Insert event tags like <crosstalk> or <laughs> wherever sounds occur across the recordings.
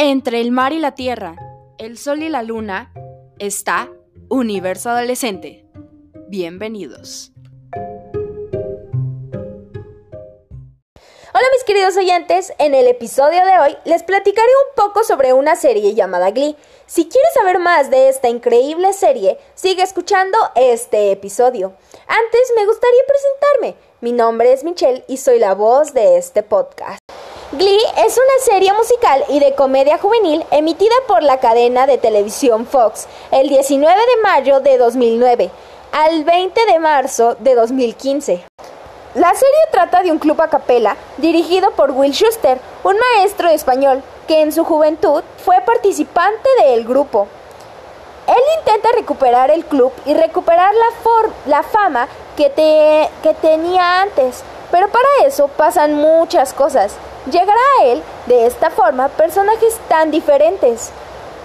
Entre el mar y la tierra, el sol y la luna, está Universo Adolescente. Bienvenidos. Hola mis queridos oyentes, en el episodio de hoy les platicaré un poco sobre una serie llamada Glee. Si quieres saber más de esta increíble serie, sigue escuchando este episodio. Antes me gustaría presentarme. Mi nombre es Michelle y soy la voz de este podcast. Glee es una serie musical y de comedia juvenil emitida por la cadena de televisión Fox el 19 de mayo de 2009 al 20 de marzo de 2015. La serie trata de un club a capela dirigido por Will Schuster, un maestro español que en su juventud fue participante del grupo. Él intenta recuperar el club y recuperar la, fama que tenía antes, pero para eso pasan muchas cosas. Llegará a él, de esta forma, personajes tan diferentes,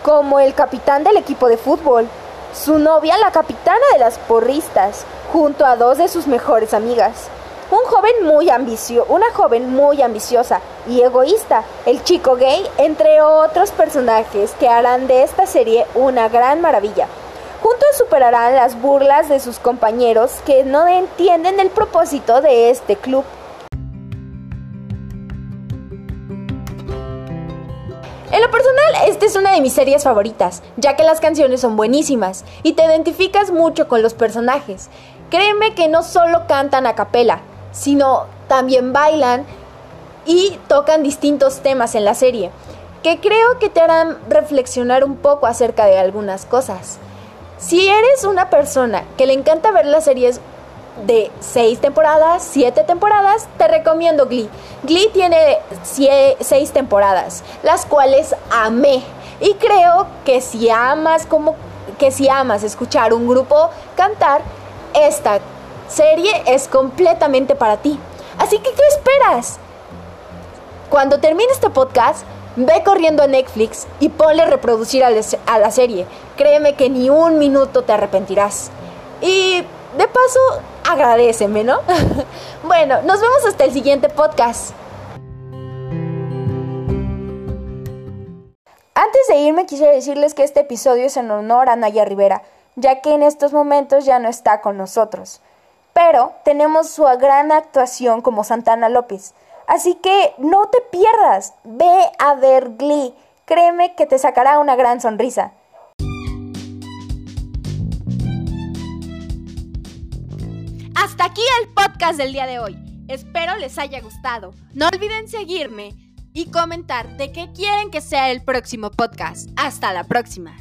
como el capitán del equipo de fútbol, su novia la capitana de las porristas, junto a dos de sus mejores amigas un joven muy ambicioso, una joven muy ambiciosa y egoísta, el chico gay, entre otros personajes que harán de esta serie una gran maravilla. Juntos superarán las burlas de sus compañeros que no entienden el propósito de este club. Lo personal, esta es una de mis series favoritas, ya que las canciones son buenísimas y te identificas mucho con los personajes. Créeme que no solo cantan a capela, sino también bailan y tocan distintos temas en la serie, que creo que te harán reflexionar un poco acerca de algunas cosas. Si eres una persona que le encanta ver las series de seis temporadas, siete temporadas, te recomiendo Glee. Glee tiene seis temporadas, las cuales amé. Y creo que si amas como que si amas escuchar un grupo cantar, esta serie es completamente para ti. Así que, ¿qué esperas? Cuando termine este podcast, ve corriendo a Netflix y ponle reproducir a, la serie. Créeme que ni un minuto te arrepentirás. Y de paso, agradeceme, ¿no? <laughs> bueno, nos vemos hasta el siguiente podcast. Antes de irme quisiera decirles que este episodio es en honor a Naya Rivera, ya que en estos momentos ya no está con nosotros pero tenemos su gran actuación como Santana López. Así que no te pierdas, ve a ver Glee, créeme que te sacará una gran sonrisa. Aquí el podcast del día de hoy. Espero les haya gustado. No olviden seguirme y comentar de qué quieren que sea el próximo podcast. Hasta la próxima.